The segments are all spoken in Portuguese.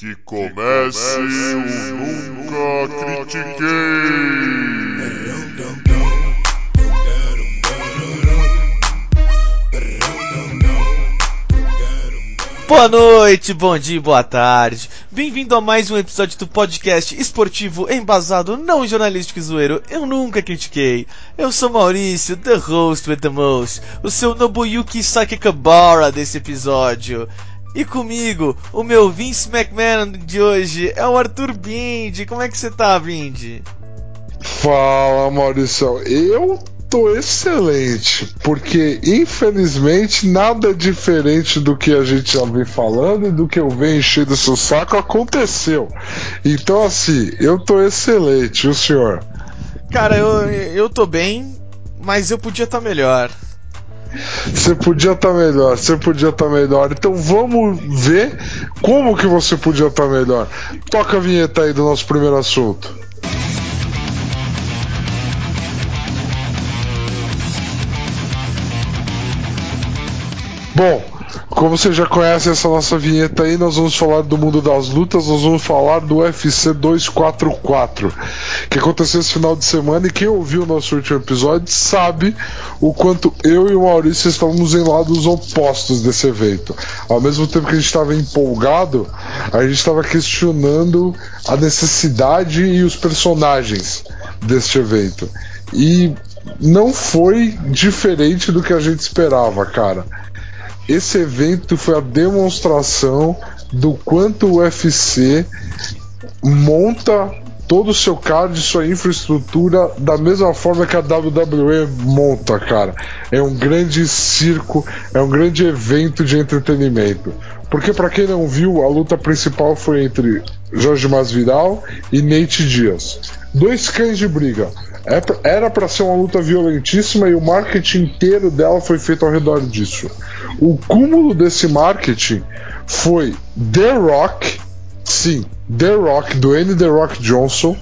Que comece o Nunca Critiquei. Boa noite, bom dia, boa tarde. Bem-vindo a mais um episódio do podcast esportivo embasado não jornalístico e zoeiro. Eu nunca critiquei. Eu sou Maurício, the host with the most, o seu Nobuyuki Sakekabara desse episódio. E comigo, o meu Vince McMahon de hoje é o Arthur Bindi. Como é que você tá, Bindi? Fala, Maurício. Eu tô excelente, porque infelizmente nada diferente do que a gente já vem falando e do que eu venho enchendo seu saco aconteceu. Então, assim, eu tô excelente, o senhor? Cara, eu, eu tô bem, mas eu podia estar tá melhor. Você podia estar tá melhor, você podia estar tá melhor. Então vamos ver como que você podia estar tá melhor. Toca a vinheta aí do nosso primeiro assunto. Bom, como você já conhece essa nossa vinheta aí, nós vamos falar do mundo das lutas, nós vamos falar do UFC 244, que aconteceu esse final de semana e quem ouviu o nosso último episódio sabe o quanto eu e o Maurício estávamos em lados opostos desse evento. Ao mesmo tempo que a gente estava empolgado, a gente estava questionando a necessidade e os personagens deste evento. E não foi diferente do que a gente esperava, cara esse evento foi a demonstração do quanto o UFC monta todo o seu card, sua infraestrutura da mesma forma que a WWE monta, cara. É um grande circo, é um grande evento de entretenimento. Porque para quem não viu, a luta principal foi entre Jorge Masvidal e Nate Diaz. Dois cães de briga. É era para ser uma luta violentíssima e o marketing inteiro dela foi feito ao redor disso. O cúmulo desse marketing foi The Rock, sim, The Rock, do N. The Rock Johnson,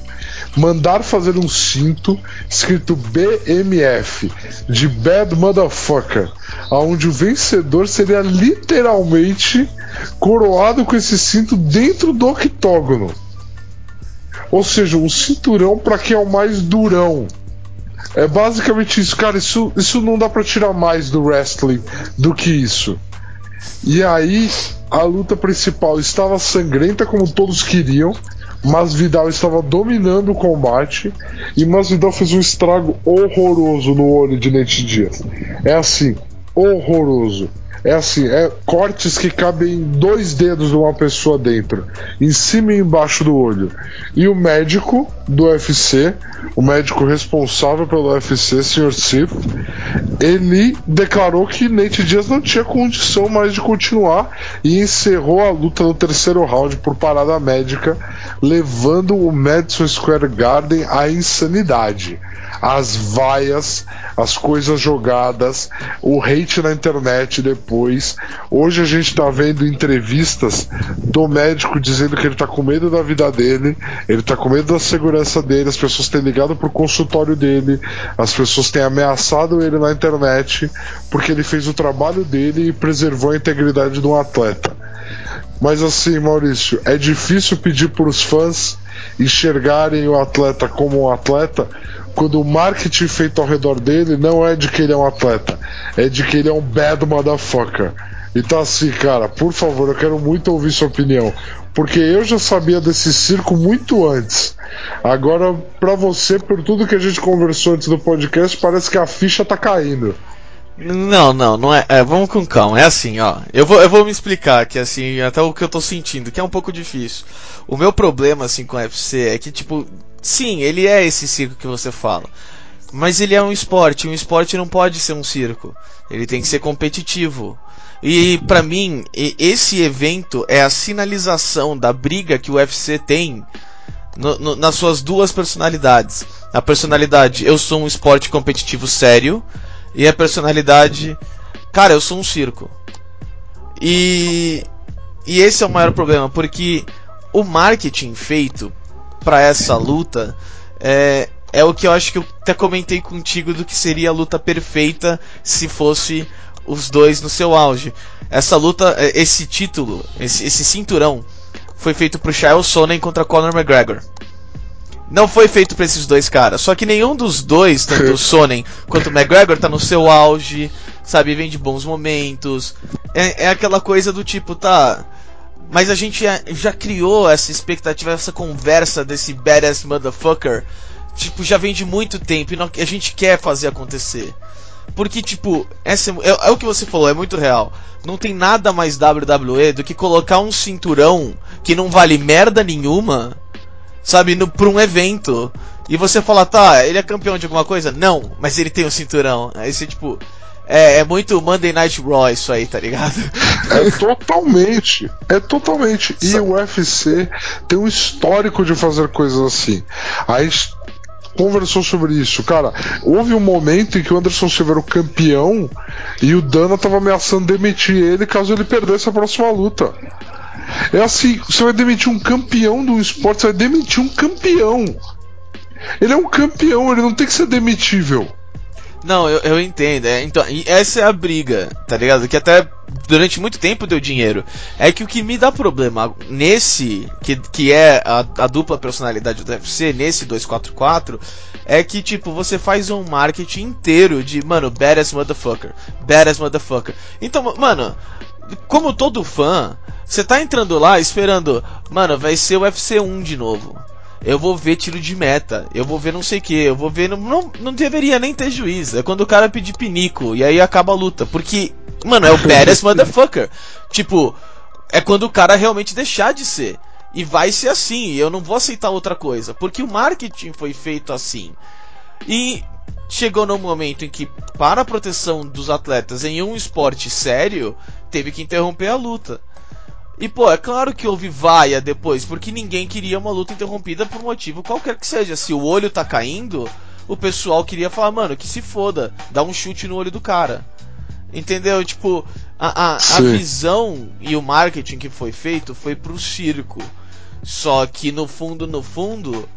mandar fazer um cinto escrito BMF, de Bad Motherfucker, onde o vencedor seria literalmente coroado com esse cinto dentro do octógono. Ou seja, um cinturão para quem é o mais durão. É basicamente isso, cara. Isso, isso não dá para tirar mais do wrestling do que isso. E aí, a luta principal estava sangrenta como todos queriam. Mas Vidal estava dominando o combate e Masvidal fez um estrago horroroso no olho de Nate Diaz. É assim, horroroso. É assim, é cortes que cabem dois dedos de uma pessoa dentro, em cima e embaixo do olho. E o médico do UFC, o médico responsável pelo UFC, Sr. Sif, ele declarou que Nate Diaz não tinha condição mais de continuar e encerrou a luta no terceiro round por parada médica, levando o Madison Square Garden à insanidade as vaias, as coisas jogadas, o hate na internet depois. Hoje a gente tá vendo entrevistas do médico dizendo que ele tá com medo da vida dele, ele tá com medo da segurança dele, as pessoas têm ligado pro consultório dele, as pessoas têm ameaçado ele na internet porque ele fez o trabalho dele e preservou a integridade de um atleta. Mas assim, Maurício, é difícil pedir para os fãs enxergarem o atleta como um atleta quando o marketing feito ao redor dele não é de que ele é um atleta, é de que ele é um bad motherfucker. Então, assim, cara, por favor, eu quero muito ouvir sua opinião. Porque eu já sabia desse circo muito antes. Agora, para você, por tudo que a gente conversou antes do podcast, parece que a ficha tá caindo. Não, não, não é, é, Vamos com calma. É assim, ó. Eu vou, eu vou me explicar que assim, até o que eu tô sentindo, que é um pouco difícil. O meu problema assim com o UFC é que tipo, sim, ele é esse circo que você fala. Mas ele é um esporte, um esporte não pode ser um circo. Ele tem que ser competitivo. E para mim, esse evento é a sinalização da briga que o UFC tem no, no, nas suas duas personalidades. A personalidade, eu sou um esporte competitivo sério e a personalidade. Cara, eu sou um circo. E. E esse é o maior problema, porque o marketing feito para essa luta é, é o que eu acho que eu até comentei contigo do que seria a luta perfeita se fosse os dois no seu auge. Essa luta, é, esse título, esse, esse cinturão, foi feito pro Charles Sonnen contra Conor McGregor. Não foi feito para esses dois caras. Só que nenhum dos dois, tanto o Sonnen quanto o McGregor, tá no seu auge, sabe? Vem de bons momentos. É, é aquela coisa do tipo, tá. Mas a gente já, já criou essa expectativa, essa conversa desse badass motherfucker. Tipo, já vem de muito tempo e a gente quer fazer acontecer. Porque, tipo, essa, é, é, o que você falou, é muito real. Não tem nada mais WWE do que colocar um cinturão que não vale merda nenhuma, sabe, no, pra um evento. E você fala, tá, ele é campeão de alguma coisa? Não, mas ele tem um cinturão. Aí você, tipo, é, é, muito Monday Night Raw isso aí, tá ligado? É totalmente. É totalmente. E o UFC tem um histórico de fazer coisas assim. A gente conversou sobre isso. Cara, houve um momento em que o Anderson Silva era o campeão e o Dana tava ameaçando demitir ele caso ele perdesse a próxima luta. É assim, você vai demitir um campeão do esporte, você vai demitir um campeão. Ele é um campeão, ele não tem que ser demitível. Não, eu, eu entendo. É, então, essa é a briga, tá ligado? Que até durante muito tempo deu dinheiro. É que o que me dá problema nesse, que, que é a, a dupla personalidade do UFC, nesse 244, é que, tipo, você faz um marketing inteiro de, mano, badass motherfucker, badass motherfucker. Então, mano, como todo fã, você tá entrando lá esperando, mano, vai ser o UFC 1 de novo eu vou ver tiro de meta, eu vou ver não sei o que, eu vou ver. Não, não, não deveria nem ter juiz. É quando o cara pedir pinico e aí acaba a luta. Porque, mano, é o badass motherfucker. Tipo, é quando o cara realmente deixar de ser. E vai ser assim, eu não vou aceitar outra coisa. Porque o marketing foi feito assim. E chegou no momento em que, para a proteção dos atletas em um esporte sério, teve que interromper a luta. E pô, é claro que houve vaia depois, porque ninguém queria uma luta interrompida por motivo qualquer que seja. Se o olho tá caindo, o pessoal queria falar, mano, que se foda, dá um chute no olho do cara. Entendeu? Tipo, a, a, a visão e o marketing que foi feito foi pro circo. Só que no fundo, no fundo,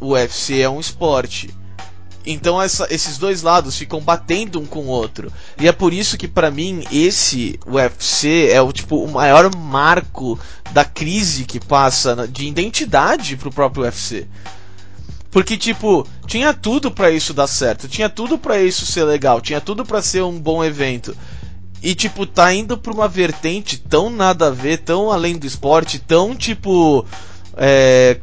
o UFC é um esporte. Então essa, esses dois lados ficam batendo um com o outro. E é por isso que para mim esse UFC é o tipo o maior marco da crise que passa de identidade pro próprio UFC. Porque tipo, tinha tudo para isso dar certo, tinha tudo para isso ser legal, tinha tudo para ser um bom evento. E tipo, tá indo pra uma vertente tão nada a ver, tão além do esporte, tão tipo é,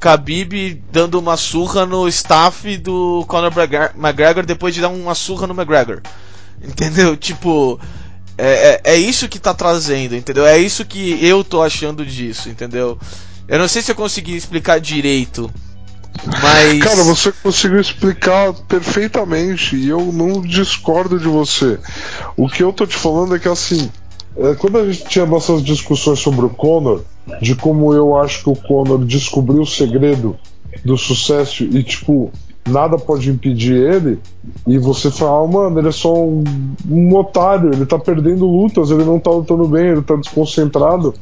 Khabib dando uma surra no staff do Conor McGregor depois de dar uma surra no McGregor. Entendeu? Tipo, é, é, é, isso que tá trazendo, entendeu? É isso que eu tô achando disso, entendeu? Eu não sei se eu consegui explicar direito, mas. Cara, você conseguiu explicar perfeitamente e eu não discordo de você. O que eu tô te falando é que assim, é, quando a gente tinha nossas discussões sobre o Conor, de como eu acho que o Conor descobriu o segredo do sucesso e, tipo, nada pode impedir ele, e você fala, ah, mano, ele é só um, um, otário, ele tá perdendo lutas, ele não tá lutando bem, ele tá desconcentrado,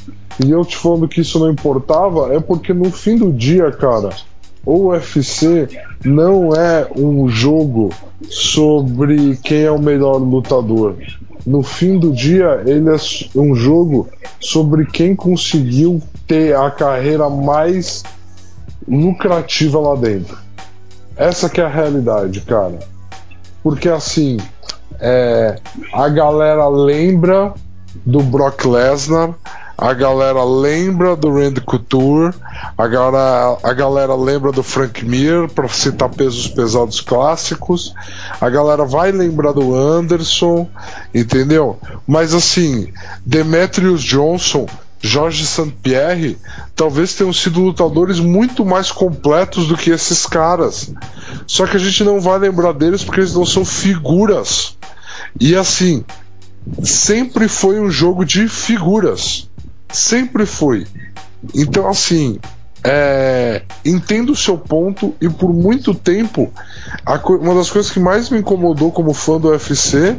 e eu te falando que isso não importava, é porque no fim do dia, cara, o UFC não é um jogo sobre quem é o melhor lutador no fim do dia, ele é um jogo sobre quem conseguiu ter a carreira mais lucrativa lá dentro. Essa que é a realidade, cara. Porque assim, é, a galera lembra do Brock Lesnar, a galera lembra do Randy Couture, a galera, a galera lembra do Frank Mir, para citar pesos pesados clássicos, a galera vai lembrar do Anderson, entendeu? Mas assim, Demetrius Johnson, Jorge St. Pierre, talvez tenham sido lutadores muito mais completos do que esses caras. Só que a gente não vai lembrar deles porque eles não são figuras. E assim, sempre foi um jogo de figuras. Sempre foi. Então, assim, é, entendo o seu ponto e por muito tempo uma das coisas que mais me incomodou como fã do UFC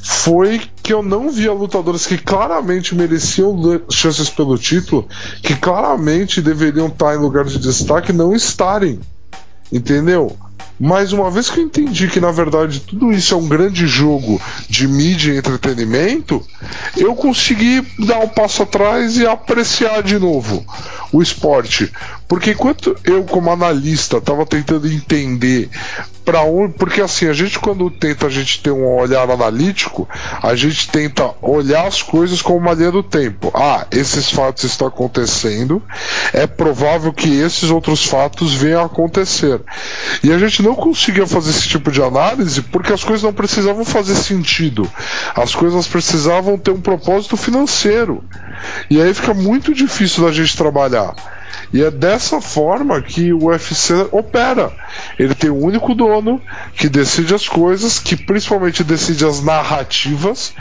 foi que eu não via lutadores que claramente mereciam chances pelo título, que claramente deveriam estar em lugar de destaque, não estarem. Entendeu? Mas uma vez que eu entendi que na verdade tudo isso é um grande jogo de mídia e entretenimento, eu consegui dar um passo atrás e apreciar de novo. o esporte. Porque enquanto eu, como analista, estava tentando entender para onde. Porque assim, a gente quando tenta a gente ter um olhar analítico, a gente tenta olhar as coisas como uma linha do tempo. Ah, esses fatos estão acontecendo, é provável que esses outros fatos venham a acontecer. E a gente não conseguia fazer esse tipo de análise porque as coisas não precisavam fazer sentido. As coisas precisavam ter um propósito financeiro. E aí fica muito difícil da gente trabalhar. E é dessa forma que o UFC opera. Ele tem um único dono que decide as coisas, que principalmente decide as narrativas.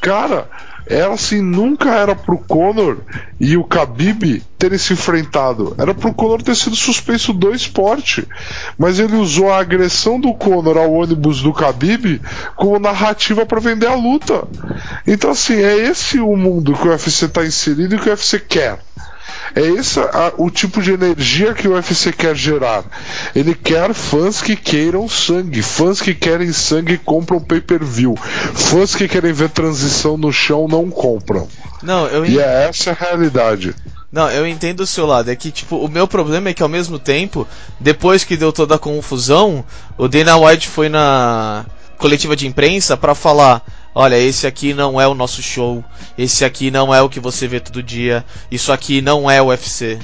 Cara, ela assim nunca era pro Conor e o Khabib terem se enfrentado. Era pro Conor ter sido suspenso do esporte. Mas ele usou a agressão do Conor ao ônibus do Khabib como narrativa para vender a luta. Então assim, é esse o mundo que o UFC está inserido e que o UFC quer. É esse a, o tipo de energia que o UFC quer gerar. Ele quer fãs que queiram sangue, fãs que querem sangue compram pay-per-view, fãs que querem ver transição no chão não compram. Não, eu E é essa a realidade. Não, eu entendo o seu lado. É que, tipo, o meu problema é que ao mesmo tempo, depois que deu toda a confusão, o Dana White foi na coletiva de imprensa para falar: olha, esse aqui não é o nosso show, esse aqui não é o que você vê todo dia, isso aqui não é o UFC.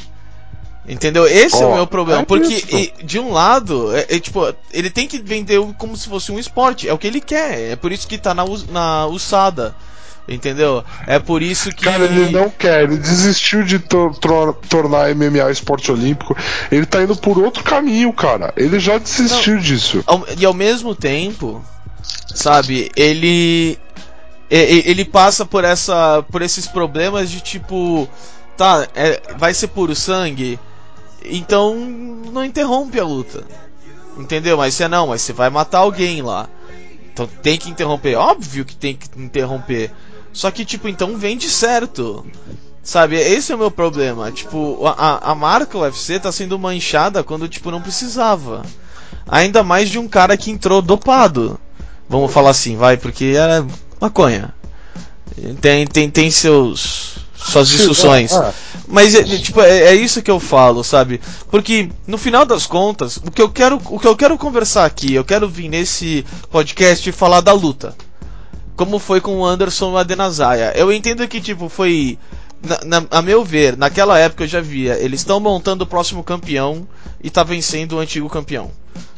Entendeu? Esse é o meu problema. é porque, e, de um lado, é, é, tipo, ele tem que vender como se fosse um esporte. É o que ele quer. É por isso que tá na, na USADA. Entendeu? É por isso que. Cara, ele não quer, ele desistiu de tor- tor- tornar MMA esporte olímpico. Ele tá indo por outro caminho, cara. Ele já desistiu disso. Ao- e ao mesmo tempo, sabe, ele ele passa por essa por esses problemas de tipo, tá, é, vai ser puro sangue, então não interrompe a luta. Entendeu? Mas você não, mas você vai matar alguém lá. Então tem que interromper, óbvio que tem que interromper. Só que tipo, então vende certo. Sabe, esse é o meu problema. Tipo, a, a marca UFC tá sendo manchada quando tipo não precisava. Ainda mais de um cara que entrou dopado. Vamos falar assim, vai, porque era maconha. Tem, tem, tem seus suas discussões. Ah, Mas é, tipo, é, é isso que eu falo, sabe? Porque no final das contas, o que eu quero, o que eu quero conversar aqui, eu quero vir nesse podcast e falar da luta. Como foi com o Anderson Adenazaya. Eu entendo que tipo foi na, na- a meu ver, naquela época eu já via, eles estão montando o próximo campeão e tá vencendo o antigo campeão.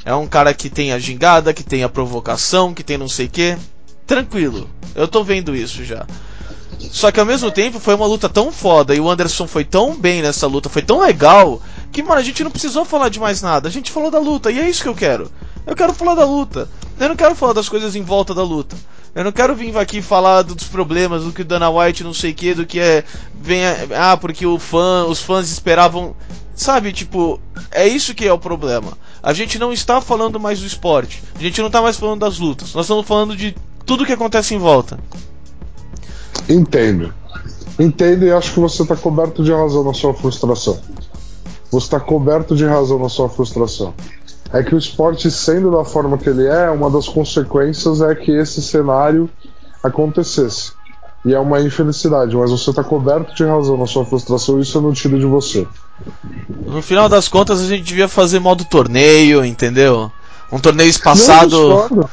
É um cara que tem a gingada, que tem a provocação, que tem não sei o que. Tranquilo. Eu tô vendo isso já. Só que ao mesmo tempo foi uma luta tão foda e o Anderson foi tão bem nessa luta, foi tão legal, que, mano, a gente não precisou falar de mais nada. A gente falou da luta e é isso que eu quero. Eu quero falar da luta. Eu não quero falar das coisas em volta da luta. Eu não quero vir aqui falar dos problemas, do que o Dana White não sei o que, do que é. Vem, ah, porque o fã, os fãs esperavam. Sabe, tipo, é isso que é o problema. A gente não está falando mais do esporte. A gente não está mais falando das lutas. Nós estamos falando de tudo que acontece em volta. Entendo. Entendo e acho que você está coberto de razão na sua frustração. Você está coberto de razão na sua frustração. É que o esporte, sendo da forma que ele é, uma das consequências é que esse cenário acontecesse. E é uma infelicidade, mas você está coberto de razão na sua frustração isso eu não tiro de você. No final das contas, a gente devia fazer modo torneio, entendeu? Um torneio espaçado.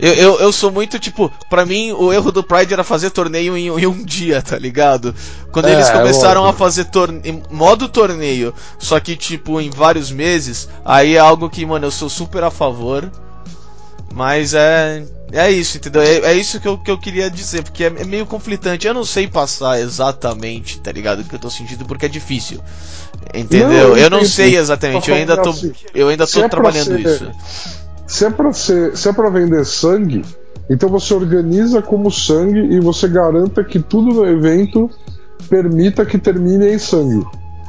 Eu, eu, eu sou muito, tipo, pra mim o erro do Pride era fazer torneio em, em um dia, tá ligado? Quando É, eles começaram lógico. a fazer torneio, modo torneio, só que, tipo, em vários meses, aí é algo que, mano, eu sou super a favor. Mas é. É isso, entendeu? É, é isso que eu, que eu queria dizer, porque é, é meio conflitante. Eu não sei passar exatamente, tá ligado? O que eu tô sentindo, porque é difícil. Entendeu? Não, eu eu não sei exatamente, eu ainda tô, Assim, eu ainda se tô é pra trabalhando ser- isso. Se é pra ser, se é para vender sangue, então você organiza como sangue e você garanta que tudo no evento permita que termine em sangue.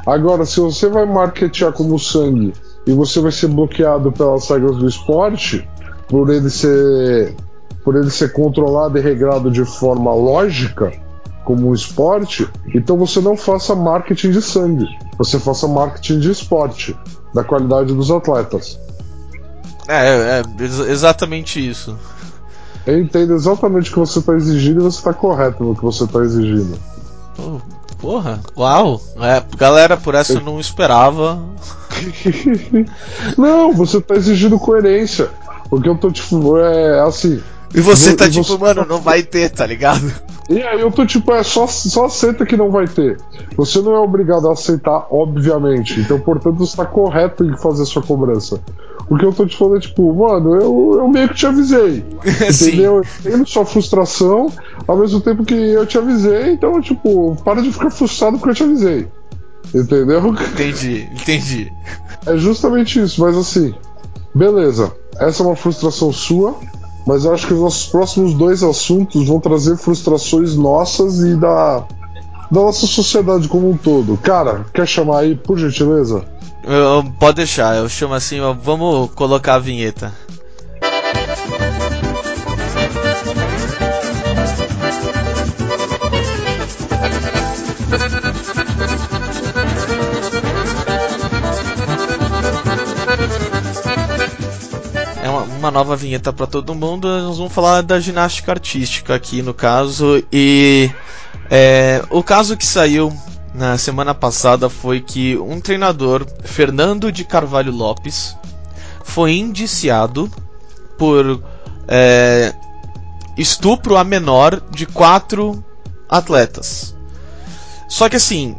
Agora, se você vai marketear como sangue e você vai ser bloqueado pelas regras do esporte, por ele ser por ele ser controlado e regrado de forma lógica, como um esporte, então você não faça marketing de sangue, você faça marketing de esporte, da qualidade dos atletas. É, é, ex- exatamente isso. Eu entendo exatamente o que você está exigindo e você está correto no que você está exigindo. Oh, Porra, uau. É, galera, por essa eu não esperava. não, você tá exigindo coerência. Porque eu tô tipo, é assim. E você tá tipo, você... mano, não vai ter, tá ligado? E aí eu tô tipo, é só, só aceita que não vai ter. Você não é obrigado a aceitar, obviamente. Então, portanto, você tá correto em fazer sua cobrança. O que eu tô te falando é tipo, mano, eu, eu meio que te avisei. entendeu? Eu entendo sua frustração, ao mesmo tempo que eu te avisei, então, tipo, para de ficar frustrado porque eu te avisei. Entendeu? Entendi, entendi. É justamente isso, mas assim, beleza. Essa é uma frustração sua, mas eu acho que os nossos próximos dois assuntos vão trazer frustrações nossas e da, da nossa sociedade como um todo. Cara, quer chamar aí, por gentileza? Eu, pode deixar, eu chamo assim, vamos colocar a vinheta. Nova vinheta para todo mundo. Nós vamos falar da ginástica artística aqui no caso. E é, o caso que saiu na semana passada foi que um treinador, Fernando de Carvalho Lopes, foi indiciado por é, estupro a menor de quatro atletas. Só que assim,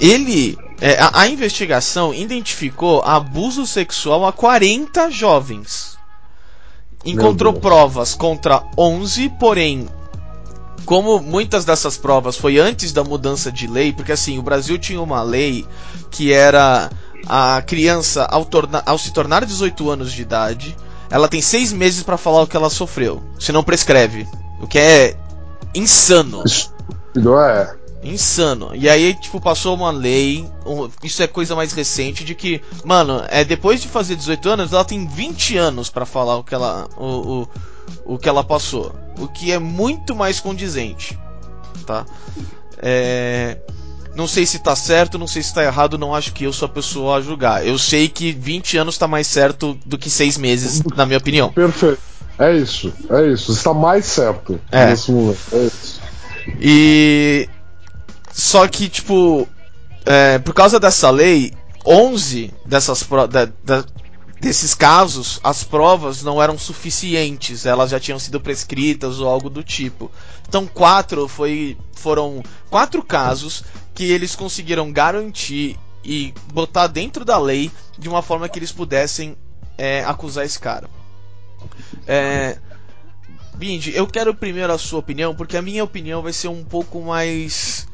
ele é, a, a, investigação identificou abuso sexual a 40 jovens encontrou provas contra 11, porém, como muitas dessas provas foi antes da mudança de lei, porque assim, o Brasil tinha uma lei que era a criança, ao, torna, ao se tornar 18 anos de idade, ela tem seis meses para falar o que ela sofreu, se não prescreve. O que é insano. Não é. Insano. E aí, tipo, passou uma lei, isso é coisa mais recente, de que, mano, é depois de fazer 18 anos, ela tem 20 anos para falar o que ela. O, o, o que ela passou. O que é muito mais condizente. Tá? É. Não sei se tá certo, não sei se tá errado, não acho que eu sou a pessoa a julgar. Eu sei que 20 anos tá mais certo do que 6 meses, na minha opinião. Perfeito. É isso, é isso. Está mais certo é. nesse momento. É isso. E só que, tipo, é, por causa dessa lei, 11 dessas da, da, desses casos, as provas não eram suficientes, elas já tinham sido prescritas ou algo do tipo. Então, quatro foi, foram quatro casos que eles conseguiram garantir e botar dentro da lei de uma forma que eles pudessem é, acusar esse cara. É, Bindi, eu quero primeiro a sua opinião, porque a minha opinião vai ser um pouco mais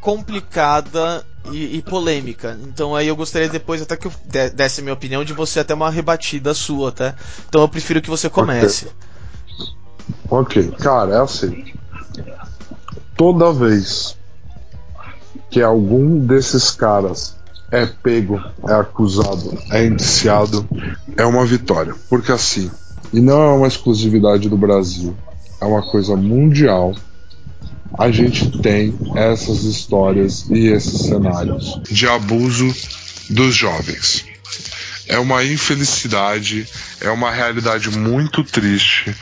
complicada e, e, polêmica. Então aí eu gostaria depois até que eu desse a minha opinião de você até uma rebatida sua, tá? Então eu prefiro que você comece. Ok, okay. cara, é assim. Toda vez que algum desses caras é pego, é acusado, é indiciado, é uma vitória. Porque assim, e não é uma exclusividade do Brasil, é uma coisa mundial a gente tem essas histórias e esses cenários de abuso dos jovens. É uma infelicidade, é uma realidade muito triste,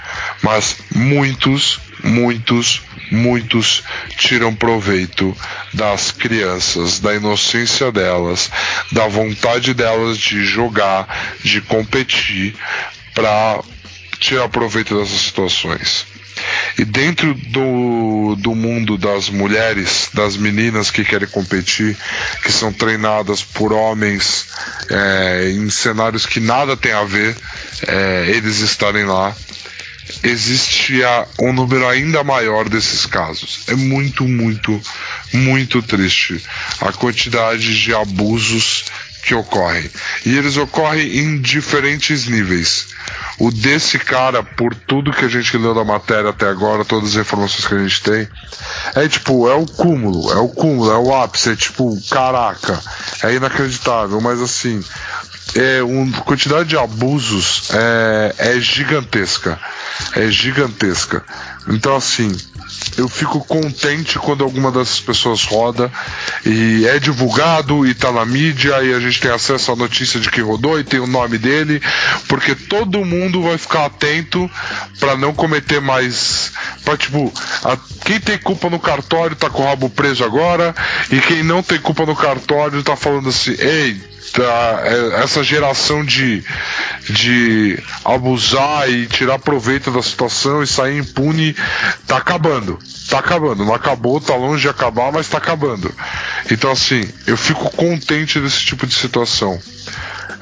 mas muitos, muitos, muitos tiram proveito das crianças, da inocência delas, da vontade delas de jogar, de competir, para tirar proveito dessas situações. E dentro do, do mundo das mulheres, das meninas que querem competir, que são treinadas por homens é, em cenários que nada tem a ver, é, eles estarem lá, existia um número ainda maior desses casos. É muito, muito, muito triste a quantidade de abusos que ocorrem. E eles ocorrem em diferentes níveis. O desse cara, por tudo que a gente leu da matéria até agora, todas as informações que a gente tem, é tipo, é o cúmulo, é o cúmulo, é o ápice, é tipo, caraca, é inacreditável, mas assim, é uma quantidade de abusos é, é gigantesca. É gigantesca. Então assim, eu fico contente quando alguma dessas pessoas roda e é divulgado e tá na mídia e a gente tem acesso à notícia de que rodou e tem o nome dele, porque todo mundo vai ficar atento para não cometer mais pra tipo, a, quem tem culpa no cartório tá com o rabo preso agora, e quem não tem culpa no cartório tá falando assim, ei, é, essa geração de, de abusar e tirar proveito da situação e sair impune tá acabando. Tá acabando. Não acabou, tá longe de acabar, mas tá acabando. Então assim, eu fico contente desse tipo de situação.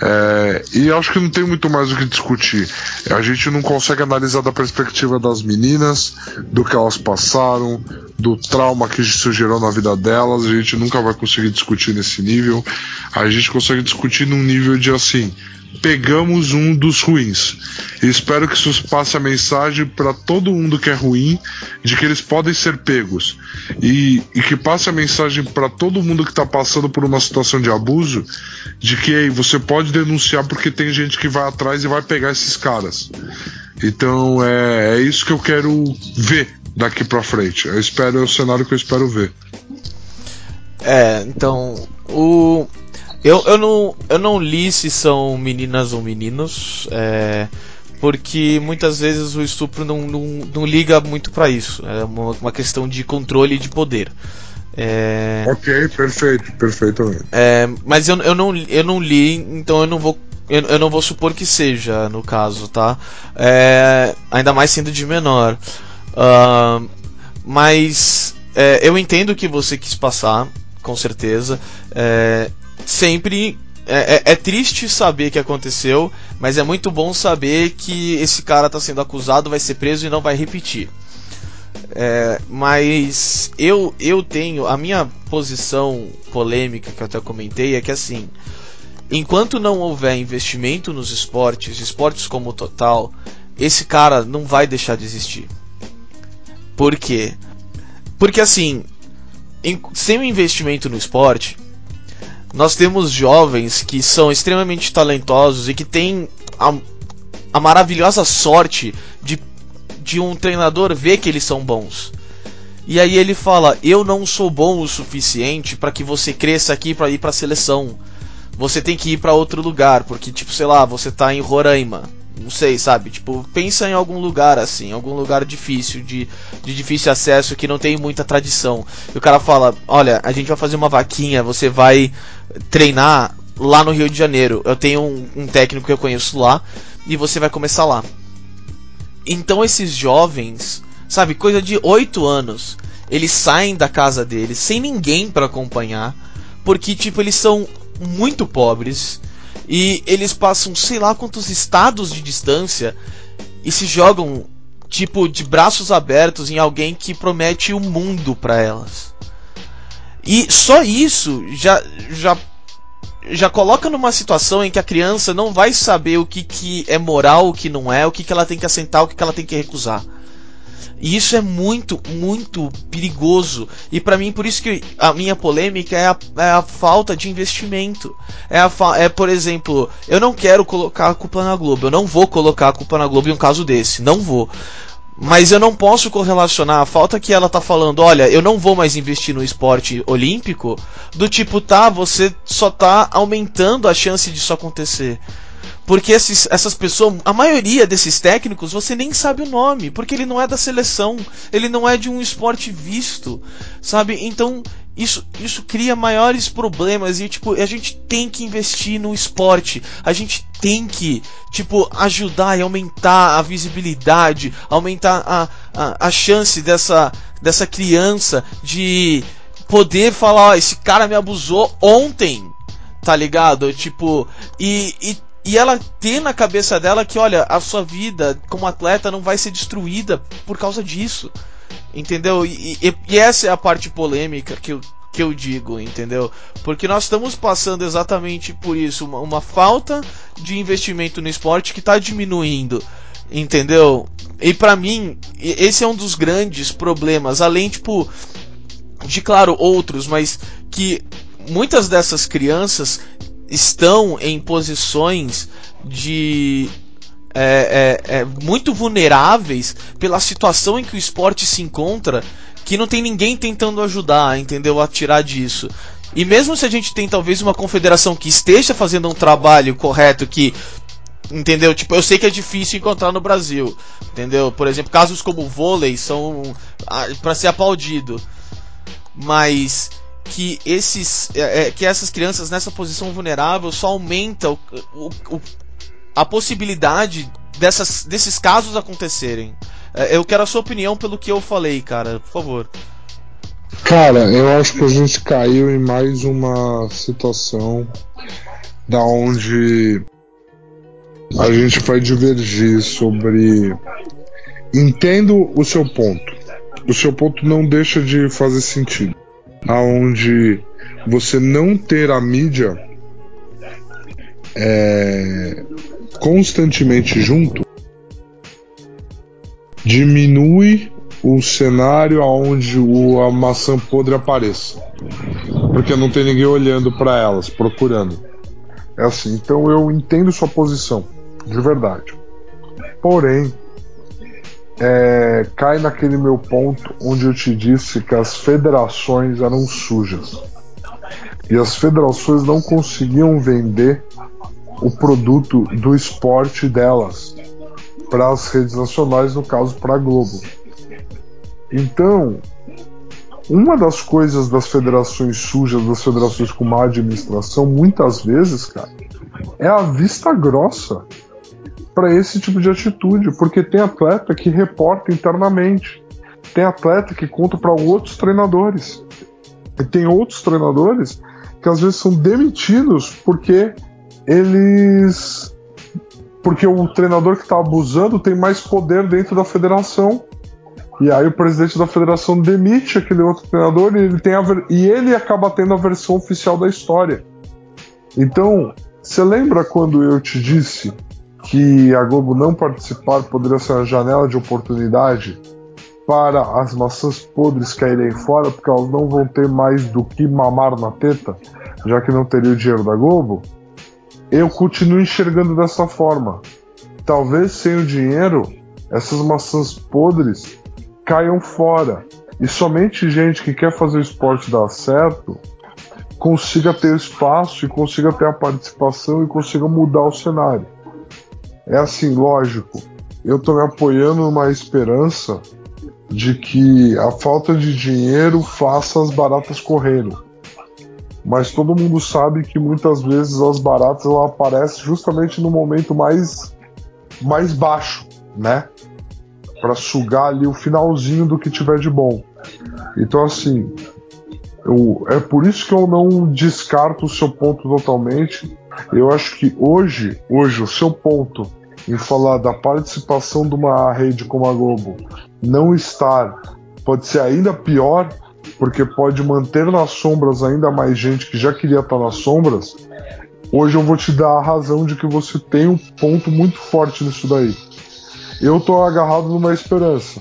É, e acho que não tem muito mais o que discutir. A gente não consegue analisar da perspectiva das meninas, do que elas passaram, do trauma que isso gerou na vida delas. A gente nunca vai conseguir discutir nesse nível. A gente consegue discutir num nível de assim: pegamos um dos ruins. Espero que isso passe a mensagem para todo mundo que é ruim de que eles podem ser pegos. E, e que passe a mensagem para todo mundo que está passando por uma situação de abuso de que ei, você pode denunciar porque tem gente que vai atrás e vai pegar esses caras. Então é, é isso que eu quero ver daqui para frente. Eu espero é o cenário que eu espero ver. É, então o eu, eu, não, eu não li se são meninas ou meninos, é, porque muitas vezes o estupro não, não, não liga muito para isso. É uma, uma, questão de controle de poder. É, ok, perfeito, perfeitamente. É, mas eu, eu, não, eu não li, então eu não vou. Eu, eu não vou supor que seja, no caso, tá? É, ainda mais sendo de menor. Uh, mas é, eu entendo o que você quis passar, com certeza. É, sempre é, é, é, triste saber que aconteceu, mas é muito bom saber que esse cara está sendo acusado, vai ser preso e não vai repetir. É, mas eu, eu tenho a minha posição polêmica que eu até comentei é que assim, enquanto não houver investimento nos esportes, esportes como o total, esse cara não vai deixar de existir. Por quê? Porque assim, em, sem o investimento no esporte, nós temos jovens que são extremamente talentosos e que têm a, a maravilhosa sorte de, de um treinador ver que eles são bons. E aí ele fala: Eu não sou bom o suficiente para que você cresça aqui para ir para a seleção. Você tem que ir para outro lugar, porque, tipo, sei lá, você tá em Roraima não sei, sabe? Tipo, pensa em algum lugar assim, algum lugar difícil, de, de difícil acesso, que não tem muita tradição. E o cara fala: Olha, a gente vai fazer uma vaquinha, você vai treinar lá no Rio de Janeiro. Eu tenho um, um técnico que eu conheço lá, e você vai começar lá. Então esses jovens, sabe, coisa de 8 anos, eles saem da casa deles sem ninguém para acompanhar, porque tipo, eles são muito pobres e eles passam sei lá quantos estados de distância e se jogam tipo de braços abertos em alguém que promete o um mundo para elas. E só isso já já já coloca numa situação em que a criança não vai saber o que, que é moral, o que não é, o que, que ela tem que aceitar, o que, que ela tem que recusar. E isso é muito, muito perigoso. E para mim, por isso que a minha polêmica é a, é a falta de investimento. É, a é, por exemplo, eu não quero colocar a culpa na Globo. Eu não vou colocar a culpa na Globo em um caso desse. Não vou. Mas eu não posso correlacionar a falta que ela tá falando, olha, eu não vou mais investir no esporte olímpico, do tipo, tá, você só tá aumentando a chance disso acontecer. Porque esses, essas pessoas, a maioria desses técnicos, você nem sabe o nome, porque ele não é da seleção, ele não é de um esporte visto, sabe? Então, isso, isso cria maiores problemas e, tipo, a gente tem que investir no esporte, a gente tem que, tipo, ajudar e aumentar a visibilidade, aumentar a, a, a chance dessa, dessa criança de poder falar, ó, esse cara me abusou ontem, tá ligado? Tipo, e, e e ela ter na cabeça dela que, olha, a sua vida como atleta não vai ser destruída por causa disso. Entendeu? E, e, e essa é a parte polêmica que eu, que eu digo, entendeu? Porque nós estamos passando exatamente por isso, uma, uma falta de investimento no esporte que está diminuindo, entendeu? E para mim, esse é um dos grandes problemas, além tipo de claro outros, mas que muitas dessas crianças estão em posições de é, é, é, muito vulneráveis pela situação em que o esporte se encontra, que não tem ninguém tentando ajudar, entendeu? A tirar disso. E mesmo se a gente tem talvez uma confederação que esteja fazendo um trabalho correto, que Entendeu? Tipo, eu sei que é difícil encontrar no Brasil. Entendeu? Por exemplo, casos como o vôlei são ah, para ser aplaudido. Mas que esses é, é, que essas crianças nessa posição vulnerável só aumenta o, o, o, a possibilidade dessas, desses casos acontecerem. É, eu quero a sua opinião pelo que eu falei, cara, por favor. Cara, eu acho que a gente caiu em mais uma situação da onde a gente vai divergir sobre. Entendo o seu ponto. O seu ponto não deixa de fazer sentido. Aonde você não ter a mídia é, constantemente junto diminui o cenário aonde o, a maçã podre apareça. Porque não tem ninguém olhando para elas, procurando. É assim, então eu entendo sua posição, de verdade. Porém, é, cai naquele meu ponto onde eu te disse que as federações eram sujas. E as federações não conseguiam vender o produto do esporte delas para as redes nacionais, no caso para a Globo. Então, uma das coisas das federações sujas, das federações com má administração, muitas vezes, cara, é a vista grossa para esse tipo de atitude, porque tem atleta que reporta internamente, tem atleta que conta para outros treinadores, e tem outros treinadores que às vezes são demitidos porque eles porque o treinador que está abusando tem mais poder dentro da federação e aí o presidente da federação demite aquele outro treinador e ele, tem a e ele acaba tendo a versão oficial da história. Então, você lembra quando eu te disse que a Globo não participar poderia ser uma janela de oportunidade para as maçãs podres caírem fora, porque elas não vão ter mais do que mamar na teta, já que não teria o dinheiro da Globo? Eu continuo enxergando dessa forma. Talvez sem o dinheiro, essas maçãs podres caiam fora. E somente gente que quer fazer o esporte dar certo consiga ter espaço e consiga ter a participação e consiga mudar o cenário. É assim, lógico, eu estou me apoiando numa esperança de que a falta de dinheiro faça as baratas correrem. Mas todo mundo sabe que muitas vezes as baratas aparecem justamente no momento mais, mais baixo, né? para sugar ali o finalzinho do que tiver de bom. Então, assim, eu, é por isso que eu não descarto o seu ponto totalmente. Eu acho que hoje, hoje o seu ponto em falar da participação de uma rede como a Globo não estar pode ser ainda pior, porque pode manter nas sombras ainda mais gente que já queria estar nas sombras. Hoje eu vou te dar a razão de que você tem um ponto muito forte nisso daí. Eu tô agarrado numa esperança.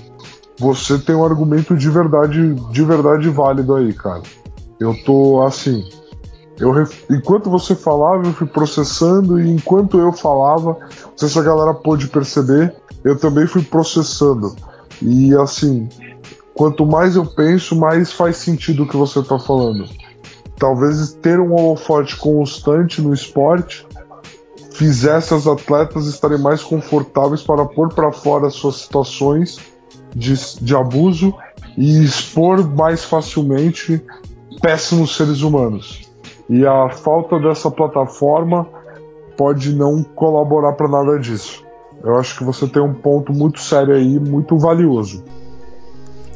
Você tem um argumento de verdade, de verdade válido aí, cara. Eu tô assim. Eu, enquanto você falava, eu fui processando, e enquanto eu falava, não sei se a galera pôde perceber, eu também fui processando. E assim, quanto mais eu penso, mais faz sentido o que você está falando. Talvez ter um holofote constante no esporte fizesse as atletas estarem mais confortáveis para pôr para fora suas situações de, de abuso e expor mais facilmente péssimos seres humanos. E a falta dessa plataforma pode não colaborar para nada disso. Eu acho que você tem um ponto muito sério aí, muito valioso.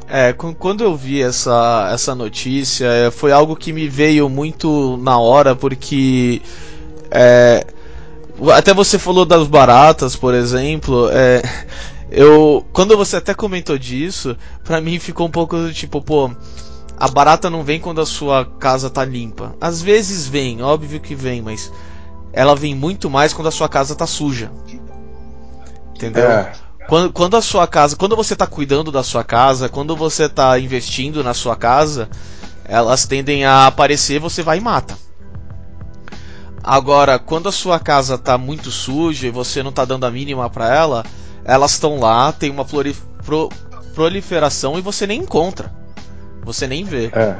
É, quando eu vi essa, essa notícia, é, foi algo que me veio muito na hora, porque é, até você falou das baratas, por exemplo. É, eu, quando você até comentou disso, pra mim ficou um pouco tipo, pô, a barata não vem quando a sua casa tá limpa. Às vezes vem, óbvio que vem, mas ela vem muito mais quando a sua casa tá suja. Entendeu? É. Quando, quando a sua casa, quando você tá cuidando da sua casa, quando você tá investindo na sua casa, elas tendem a aparecer, você vai e mata. Agora, quando a sua casa tá muito suja e você não tá dando a mínima para ela, elas estão lá, tem uma pro proliferação e você nem encontra. Você nem vê. É.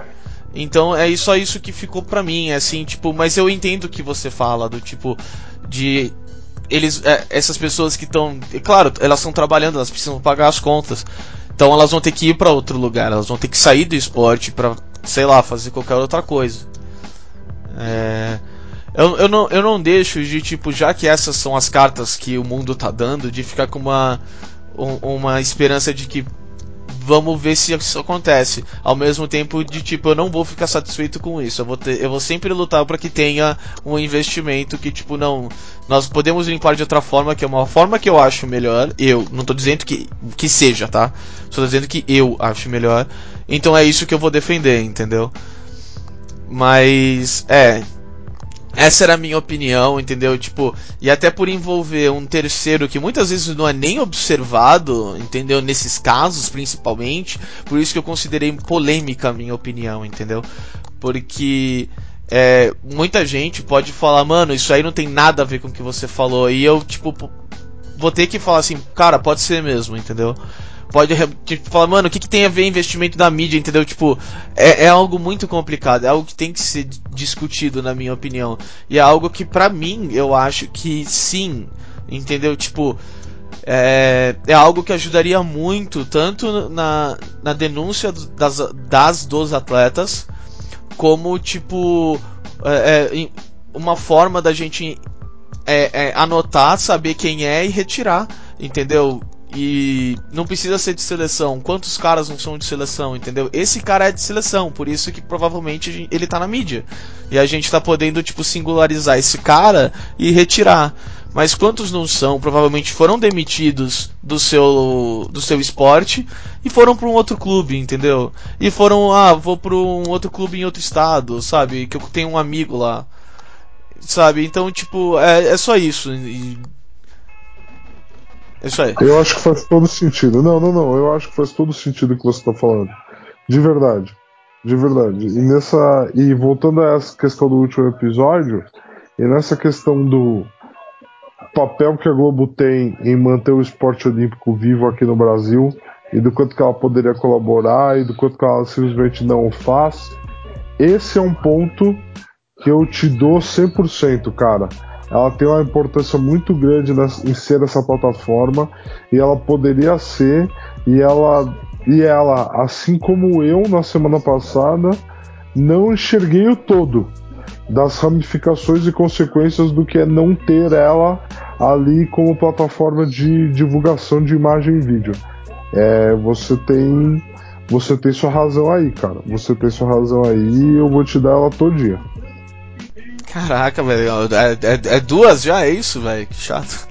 Então é só isso que ficou pra mim, é assim, tipo, mas eu entendo que você fala do tipo de eles, é, essas pessoas que estão, claro, elas estão trabalhando, elas precisam pagar as contas. Então elas vão ter que ir para outro lugar, elas vão ter que sair do esporte para, sei lá, fazer qualquer outra coisa. É, eu, eu, não, eu não deixo de, tipo, já que essas são as cartas que o mundo tá dando, de ficar com uma, um, uma esperança de que vamos ver se isso acontece. Ao mesmo tempo de tipo, eu não vou ficar satisfeito com isso. Eu vou, ter, eu vou sempre lutar para que tenha um investimento que, tipo, não. Nós podemos limpar de outra forma, que é uma forma que eu acho melhor. Eu, não tô dizendo que, que seja, tá? Tô dizendo que eu acho melhor. Então é isso que eu vou defender, entendeu? Mas, é, essa era a minha opinião, entendeu? Tipo, e até por envolver um terceiro que muitas vezes não é nem observado, entendeu? Nesses casos, principalmente, por isso que eu considerei polêmica a minha opinião, entendeu? Porque é, muita gente pode falar, mano, isso aí não tem nada a ver com o que você falou, e eu, tipo, vou ter que falar assim, cara, pode ser mesmo, entendeu? Pode tipo, falar, mano, o que, que tem a ver investimento da mídia, entendeu? Tipo, é, é, algo muito complicado, é algo que tem que ser discutido, na minha opinião. E é algo que, pra mim, eu acho que sim, entendeu? Tipo, é, é algo que ajudaria muito, tanto na, na denúncia das, das dos atletas, como, tipo, é, é uma forma da gente é, é, anotar, saber quem é e retirar, entendeu? E não precisa ser de seleção. Quantos caras não são de seleção, entendeu? Esse cara é de seleção, por isso que provavelmente ele tá na mídia. E a gente tá podendo, tipo, singularizar esse cara e retirar. Mas quantos não são? Provavelmente foram demitidos do seu do seu esporte e foram para um outro clube, entendeu? E foram, ah, vou para um outro clube em outro estado, sabe? Que eu tenho um amigo lá. Sabe? Então, tipo, é, é só isso. E isso aí. Eu acho que faz todo sentido. Não, não, não. Eu acho que faz todo sentido o que você está falando. De verdade. De verdade. E nessa. E voltando a essa questão do último episódio, e nessa questão do papel que a Globo tem em manter o esporte olímpico vivo aqui no Brasil, e do quanto que ela poderia colaborar, e do quanto que ela simplesmente não faz, esse é um ponto que eu te dou 100%, cara ela tem uma importância muito grande em ser essa plataforma e ela poderia ser e ela e ela, assim como eu na semana passada, não enxerguei o todo das ramificações e consequências do que é não ter ela ali como plataforma de divulgação de imagem e vídeo. É, você tem você tem sua razão aí, cara. Você tem sua razão aí e eu vou te dar ela todo dia. Caraca, velho. É, é, é, duas já? É isso, velho? Que chato.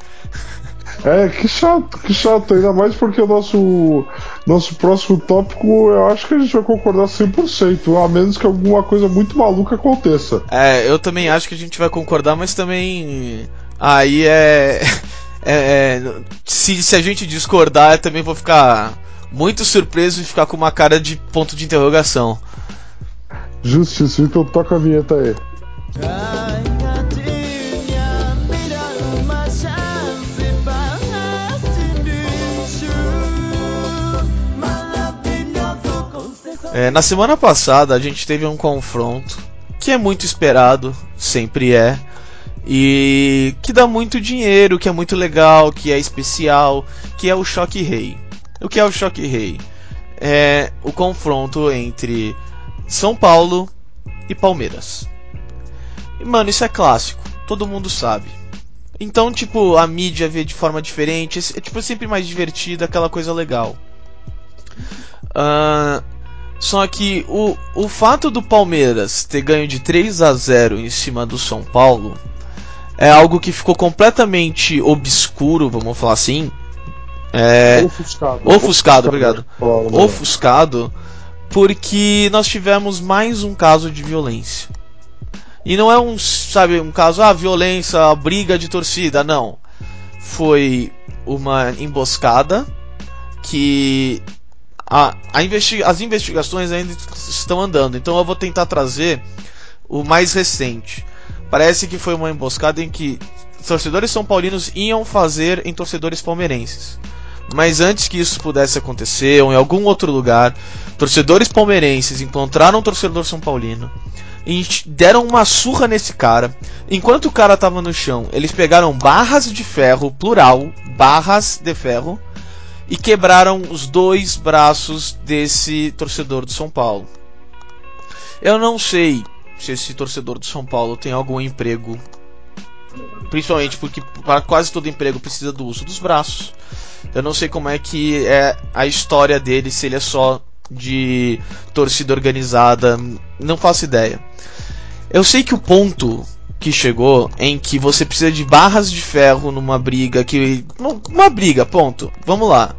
É, que chato, que chato. Ainda mais porque o nosso, nosso próximo tópico eu acho que a gente vai concordar 100%, a menos que alguma coisa muito maluca aconteça. É, eu também acho que a gente vai concordar, mas também. Aí é. é, é se, se a gente discordar, eu também vou ficar muito surpreso e ficar com uma cara de ponto de interrogação. Justiça, então toca a vinheta aí. É, na semana passada a gente teve um confronto que é muito esperado, sempre é, e que dá muito dinheiro, que é muito legal, que é especial, que é o Choque Rei. O que é o Choque Rei? É o confronto entre São Paulo e Palmeiras. E, mano, isso é clássico. Todo mundo sabe. Então, tipo, a mídia vê de forma diferente. É, tipo, sempre mais divertido, aquela coisa legal. Uh, só que o, o fato do Palmeiras ter ganho de 3 a 0 em cima do São Paulo é algo que ficou completamente obscuro, vamos falar assim. É, ofuscado. Ofuscado, ofuscado obrigado. Ofuscado, porque nós tivemos mais um caso de violência. E não é um, sabe, um caso, ah, violência, briga de torcida, não. Foi uma emboscada que a, a investi as investigações ainda estão andando, então eu vou tentar trazer o mais recente. Parece que foi uma emboscada em que torcedores são paulinos iam fazer em torcedores palmeirenses. Mas antes que isso pudesse acontecer, ou em algum outro lugar, torcedores palmeirenses encontraram um torcedor são paulino e deram uma surra nesse cara. Enquanto o cara tava no chão, eles pegaram barras de ferro, plural, barras de ferro, e quebraram os dois braços desse torcedor do São Paulo. Eu não sei se esse torcedor do São Paulo tem algum emprego, principalmente porque para quase todo emprego precisa do uso dos braços. Eu não sei como é que é a história dele, se ele é só de torcida organizada, não faço ideia. Eu sei que o ponto que chegou em que você precisa de barras de ferro numa briga que uma briga, ponto. Vamos lá.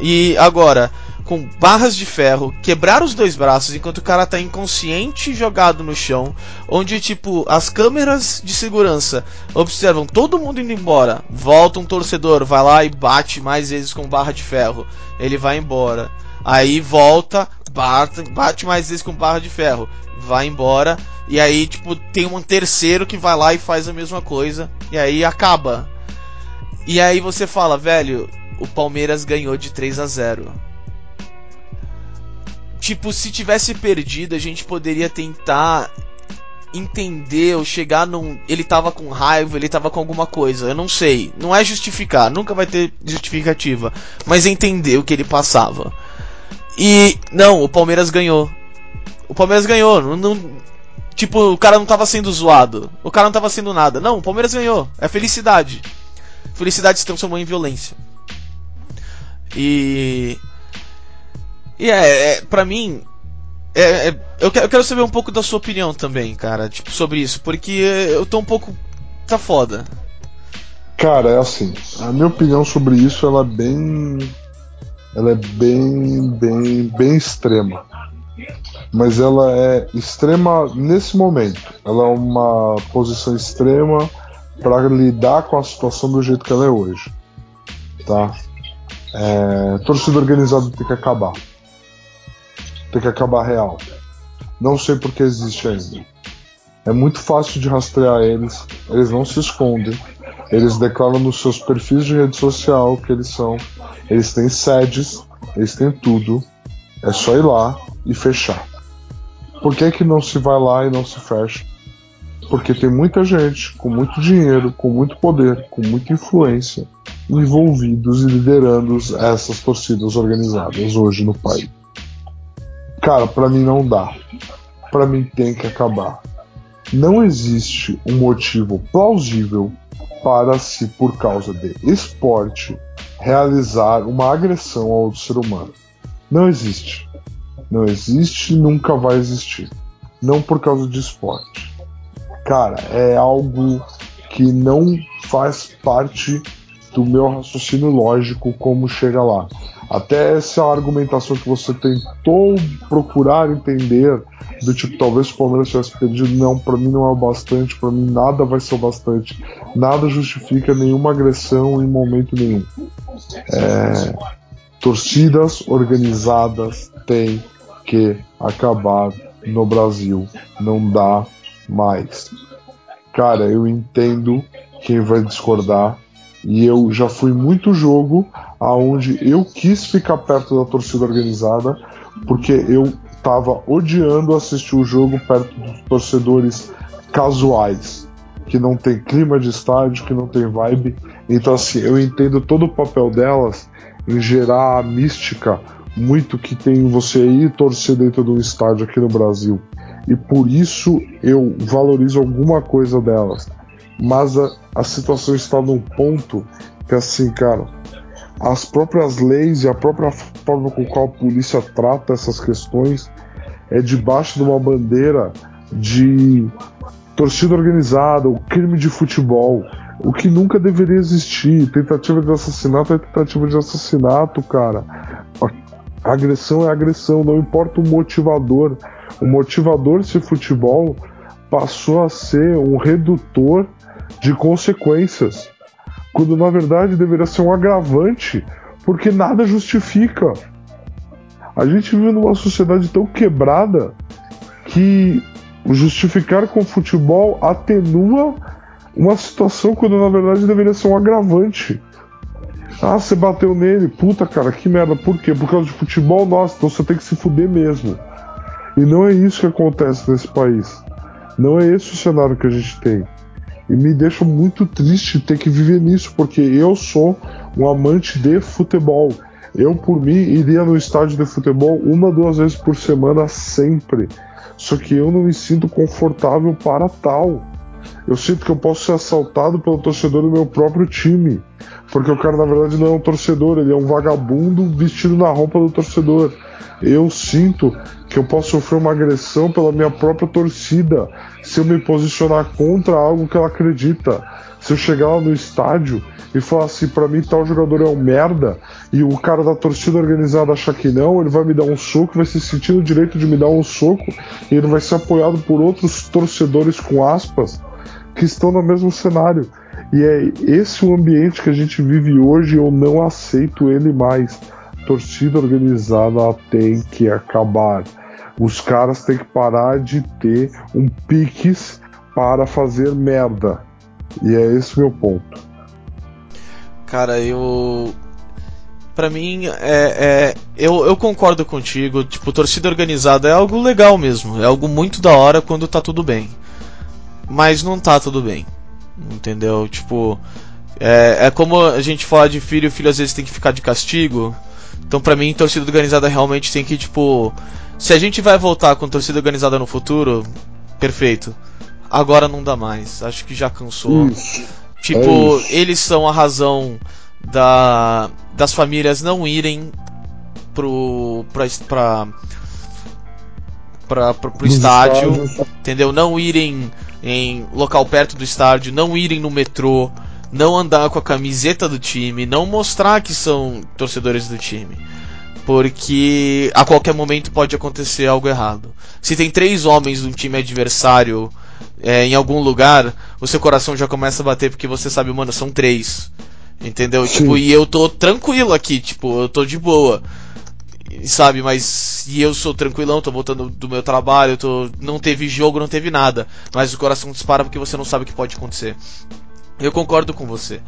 E agora, com barras de ferro, quebrar os dois braços enquanto o cara tá inconsciente jogado no chão, onde tipo as câmeras de segurança observam todo mundo indo embora, volta um torcedor, vai lá e bate mais vezes com barra de ferro, ele vai embora. Aí volta, bate, bate mais vezes com barra de ferro, vai embora. E aí, tipo, tem um terceiro que vai lá e faz a mesma coisa. E aí acaba. E aí você fala, velho, o Palmeiras ganhou de 3 a 0. Tipo, se tivesse perdido, a gente poderia tentar entender ou chegar num. Ele tava com raiva, ele tava com alguma coisa. Eu não sei. Não é justificar, nunca vai ter justificativa. Mas entender o que ele passava. E não, o Palmeiras ganhou. O Palmeiras ganhou. Não, não, tipo, o cara não tava sendo zoado. O cara não tava sendo nada. Não, o Palmeiras ganhou. É felicidade. Felicidade se transformou em violência. E. E é, é pra mim. É, é, eu, quero saber um pouco da sua opinião também, cara, tipo, sobre isso, porque eu tô um pouco. tá foda. Cara, é assim, a minha opinião sobre isso ela é bem ela é bem, bem, bem extrema. Mas ela é extrema nesse momento. Ela é uma posição extrema para lidar com a situação do jeito que ela é hoje. Tá? É, torcida organizada tem que acabar. Tem que acabar real. Não sei porque existe ainda. É muito fácil de rastrear eles. Eles não se escondem. Eles declaram nos seus perfis de rede social que eles são eles têm sedes, eles têm tudo. É só ir lá e fechar. Por que, que não se vai lá e não se fecha? Porque tem muita gente com muito dinheiro, com muito poder, com muita influência envolvidos e liderando essas torcidas organizadas hoje no país. Cara, para mim não dá. Para mim tem que acabar. Não existe um motivo plausível para se, por causa de esporte, realizar uma agressão ao outro ser humano. Não existe. Não existe e nunca vai existir. Não por causa de esporte. Cara, é algo que não faz parte do meu raciocínio lógico como chega lá. Até essa argumentação que você tentou procurar entender, do tipo, talvez o Palmeiras tivesse perdido, não, para mim não é o bastante, para mim nada vai ser o bastante. Nada justifica nenhuma agressão em momento nenhum. É, torcidas organizadas têm que acabar no Brasil. Não dá mais. Cara, eu entendo quem vai discordar. E eu já fui muito jogo aonde eu quis ficar perto da torcida organizada porque eu tava odiando assistir o jogo perto dos torcedores casuais, que não tem clima de estádio, que não tem vibe. Então, assim, eu entendo todo o papel delas em gerar a mística muito que tem você ir torcer dentro de um estádio aqui no Brasil. E por isso eu valorizo alguma coisa delas. Mas a, a situação está num ponto que, assim, cara, as próprias leis e a própria forma com qual a polícia trata essas questões é debaixo de uma bandeira de torcida organizada, o crime de futebol, o que nunca deveria existir. Tentativa de assassinato é tentativa de assassinato, cara. Agressão é agressão, não importa o motivador. O motivador desse futebol passou a ser um redutor de consequências quando na verdade deveria ser um agravante, porque nada justifica. A gente vive numa sociedade tão quebrada que justificar com futebol atenua uma situação quando na verdade deveria ser um agravante. Ah, você bateu nele. Puta, cara, que merda. Por quê? Por causa de futebol, nossa, então você tem que se fuder mesmo. E não é isso que acontece nesse país. Não é esse o cenário que a gente tem. E me deixa muito triste ter que viver nisso, porque eu sou um amante de futebol. Eu, por mim, iria no estádio de futebol uma, duas vezes por semana sempre. Só que eu não me sinto confortável para tal. Eu sinto que eu posso ser assaltado pelo torcedor do meu próprio time. Porque o cara, na verdade, não é um torcedor, ele é um vagabundo vestido na roupa do torcedor. Eu sinto que eu posso sofrer uma agressão pela minha própria torcida se eu me posicionar contra algo que ela acredita. Se eu chegar lá no estádio e falar assim, para mim tal jogador é um merda, e o cara da torcida organizada achar que não, ele vai me dar um soco, vai se sentir direito de me dar um soco, e ele vai ser apoiado por outros torcedores com aspas que estão no mesmo cenário. E é esse o ambiente que a gente vive hoje, eu não aceito ele mais. Torcida organizada tem que acabar. Os caras têm que parar de ter um piques para fazer merda. E é esse meu ponto. Cara, eu. Pra mim, é, é, eu, eu concordo contigo. Tipo, torcida organizada é algo legal mesmo. É algo muito da hora quando tá tudo bem. Mas não tá tudo bem. Entendeu? Tipo, é, é como a gente fala de filho, o filho às vezes tem que ficar de castigo. Então, pra mim, torcida organizada realmente tem que, tipo. Se a gente vai voltar com torcida organizada no futuro, perfeito. Agora não dá mais. Acho que já cansou. Isso. Tipo, É eles são a razão da, das famílias não irem pro. pra. pra, pra, pra- pro Nos estádio estádios. entendeu? Não irem em local perto do estádio, não irem no metrô, não andar com a camiseta do time, não mostrar que são torcedores do time. Porque a qualquer momento pode acontecer algo errado. Se tem três homens de um time adversário é, em algum lugar, o seu coração já começa a bater porque você sabe, mano, são três. Entendeu? Sim. Tipo, e eu tô tranquilo aqui, tipo, eu tô de boa. Sabe, mas e eu sou tranquilão, tô voltando do meu trabalho, tô não teve jogo, não teve nada, mas o coração dispara porque você não sabe o que pode acontecer. Eu concordo com você.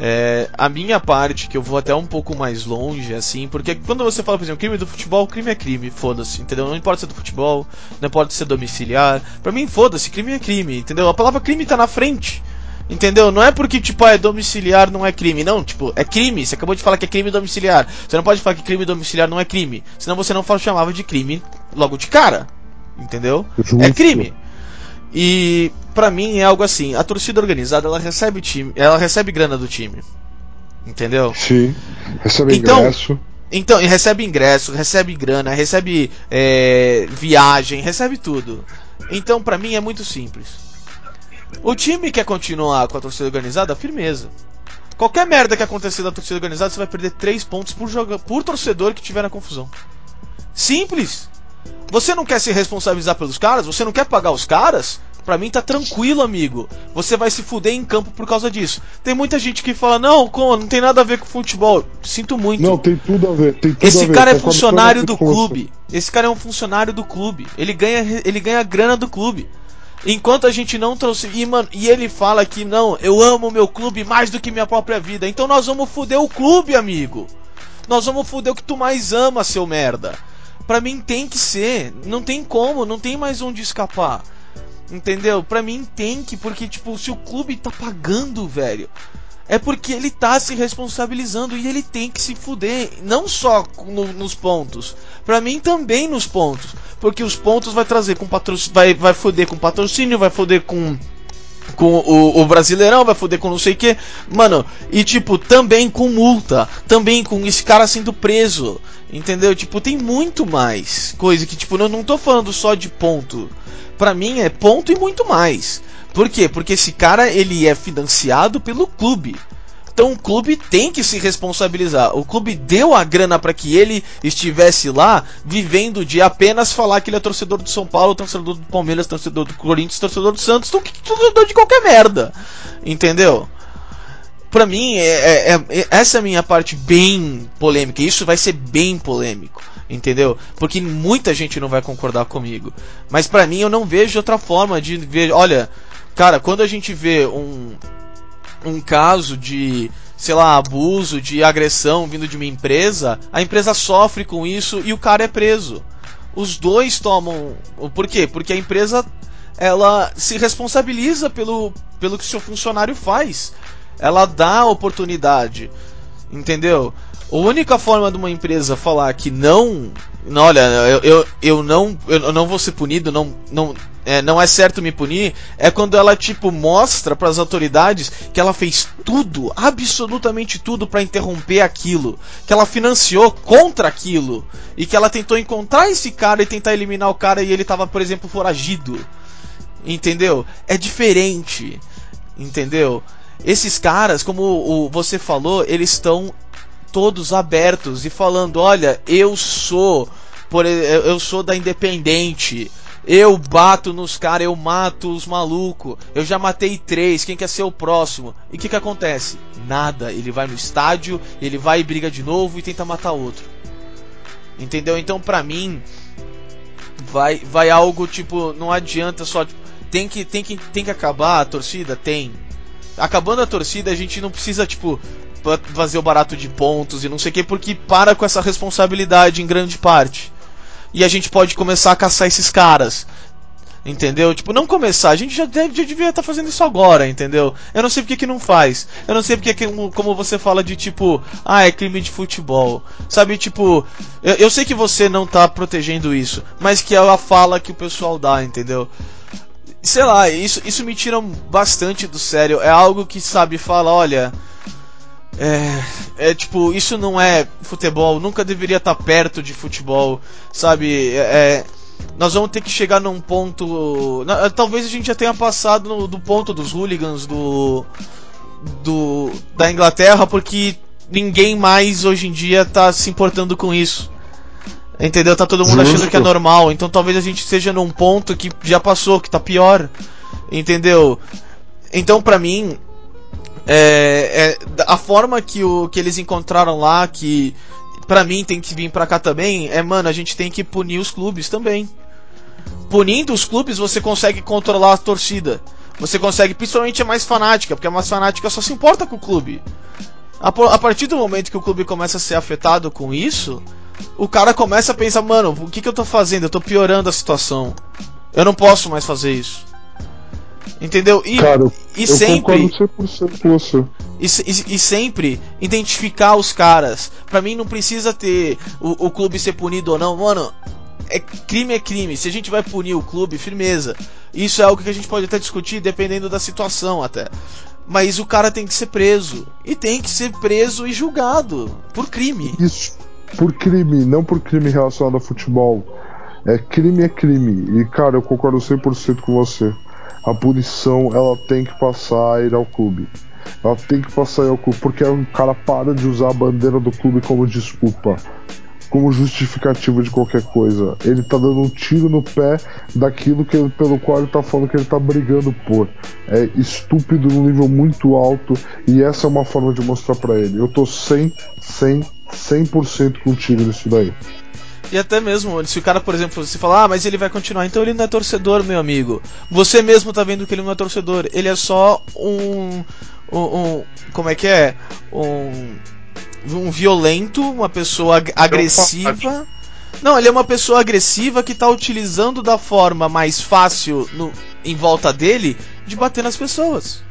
É, a minha parte, que eu vou até um pouco mais longe, assim, porque quando você fala, por exemplo, crime do futebol, crime é crime, foda-se, entendeu? Não importa se é do futebol, não importa se é domiciliar. Pra mim, foda-se, crime é crime, entendeu? A palavra crime tá na frente. Entendeu? Não é porque, tipo, ah, é domiciliar não é crime. Não, tipo, é crime. Você acabou de falar que é crime domiciliar. Você não pode falar que crime domiciliar não é crime. Senão você não chamava de crime logo de cara. Entendeu? Justo. É crime. E pra mim é algo assim, a torcida organizada, ela recebe time, ela recebe grana do time. Entendeu? Sim. Recebe Então- ingresso. Então, e recebe ingresso, recebe grana, recebe é, viagem, recebe tudo. Então, pra mim é muito simples. O time quer continuar com a torcida organizada, firmeza. Qualquer merda que acontecer da torcida organizada, você vai perder 3 pontos por, joga por torcedor que tiver na confusão. Simples. Você não quer se responsabilizar pelos caras? Você não quer pagar os caras? Pra mim tá tranquilo, amigo. Você vai se fuder em campo por causa disso. Tem muita gente que fala, não, como, não tem nada a ver com futebol. Sinto muito. Não, tem tudo a ver. Tem tudo a Esse ver. cara é Concordo funcionário do clube. Esse cara é um funcionário do clube. Ele ganha, ele ganha grana do clube. Enquanto a gente não trouxe. E, mano, e ele fala que não, eu amo meu clube mais do que minha própria vida. Então nós vamos fuder o clube, amigo. Nós vamos fuder o que tu mais ama, seu merda. Pra mim tem que ser. Não tem como, não tem mais onde escapar. Entendeu? Pra mim tem que, porque, tipo, se o clube tá pagando, velho. É porque ele tá se responsabilizando e ele tem que se fuder. Não só no- nos pontos. Pra mim também nos pontos. Porque os pontos vai trazer com patrocínio. Vai, vai foder com patrocínio, vai foder com. Com o, o Brasileirão, vai foder com não sei o que. Mano, e tipo, também com multa. Também com esse cara sendo preso. Entendeu? Tipo, tem muito mais coisa que, tipo, eu não tô falando só de ponto. Pra mim é ponto e muito mais. Por quê? Porque esse cara ele é financiado pelo clube. Então o clube tem que se responsabilizar. O clube deu a grana para que ele estivesse lá, vivendo de apenas falar que ele é torcedor do São Paulo, torcedor do Palmeiras, torcedor do Corinthians, torcedor do Santos, to- torcedor de qualquer merda. Entendeu? Pra mim, é, é- é- essa é a minha parte bem polêmica. Isso vai ser bem polêmico. Entendeu? Porque muita gente não vai concordar comigo. Mas pra mim, eu não vejo outra forma de ver. Olha, cara, quando a gente vê um, um caso de, sei lá, abuso, de agressão vindo de uma empresa, a empresa sofre com isso e o cara é preso. Os dois tomam. Por quê? Porque a empresa ela se responsabiliza pelo, pelo que seu funcionário faz. Ela dá oportunidade. Entendeu? A única forma de uma empresa falar que não. não olha, eu, eu, eu não eu não vou ser punido, não, não, é, não é certo me punir, é quando ela tipo mostra para as autoridades que ela fez tudo, absolutamente tudo para interromper aquilo, que ela financiou contra aquilo e que ela tentou encontrar esse cara e tentar eliminar o cara e ele tava, por exemplo, foragido. Entendeu? É diferente. Entendeu? Esses caras, como o, você falou, eles estão todos abertos e falando: olha, eu sou, por, eu sou da Independente. Eu bato nos caras, eu mato os malucos. Eu já matei três, quem quer ser o próximo? E o que, que acontece? Nada. Ele vai no estádio, ele vai e briga de novo e tenta matar outro. Entendeu? Então, pra mim, vai, vai algo tipo, não adianta só. Tipo, tem que, tem que, tem que acabar a torcida? Tem. Acabando a torcida, a gente não precisa, tipo, fazer o barato de pontos e não sei o que, porque para com essa responsabilidade em grande parte. E a gente pode começar a caçar esses caras. Entendeu? Tipo, não começar, a gente já, deve, já devia estar tá fazendo isso agora, entendeu? Eu não sei porque que não faz. Eu não sei porque que, como você fala de tipo, ah, é crime de futebol. Sabe, tipo, eu, eu sei que você não tá protegendo isso, mas que é a fala que o pessoal dá, entendeu? Sei lá, isso, isso me tira bastante do sério. É algo que, sabe, fala, olha. É, é tipo, isso não é futebol, nunca deveria estar perto de futebol, sabe? É, é nós vamos ter que chegar num ponto. Talvez a gente já tenha passado no, do ponto dos hooligans do, do da Inglaterra, porque ninguém mais hoje em dia está se importando com isso. Entendeu? Tá todo mundo Justo. achando que é normal. Então talvez a gente esteja num ponto que já passou, que tá pior. Entendeu? Então pra mim. É, é, a forma que, o, que eles encontraram lá, que pra mim tem que vir pra cá também, é, mano, a gente tem que punir os clubes também. Punindo os clubes, você consegue controlar a torcida. Você consegue, principalmente a mais fanática, porque a mais fanática só se importa com o clube. A, a partir do momento que o clube começa a ser afetado com isso, o cara começa a pensar, mano, o que, que eu tô fazendo? Eu tô piorando a situação. Eu não posso mais fazer isso. Entendeu? E, cara, e sempre. 100% com você. E, e, e, sempre identificar os caras. Pra mim não precisa ter o, o clube ser punido ou não. Mano, é crime é crime. Se a gente vai punir o clube, firmeza. Isso é algo que a gente pode até discutir dependendo da situação até. Mas o cara tem que ser preso. E tem que ser preso e julgado por crime. Isso por crime, não por crime relacionado a futebol. É crime é crime. E cara, eu concordo 100% com você. A punição ela tem que passar a ir ao clube. Ela tem que passar a ir ao clube porque o cara para de usar a bandeira do clube como desculpa, como justificativa de qualquer coisa. Ele tá dando um tiro no pé daquilo que, pelo qual ele tá falando que ele tá brigando por. É estúpido num nível muito alto e essa é uma forma de mostrar para ele. Eu tô 100, 100 100% contigo nisso daí. E até mesmo, se o cara, por exemplo, você falar, ah, mas ele vai continuar, então ele não é torcedor, meu amigo. Você mesmo tá vendo que ele não é torcedor. Ele é só um. um, um como é que é? Um. Um violento, uma pessoa agressiva. Não, ele é uma pessoa agressiva que tá utilizando da forma mais fácil no, em volta dele de bater nas pessoas.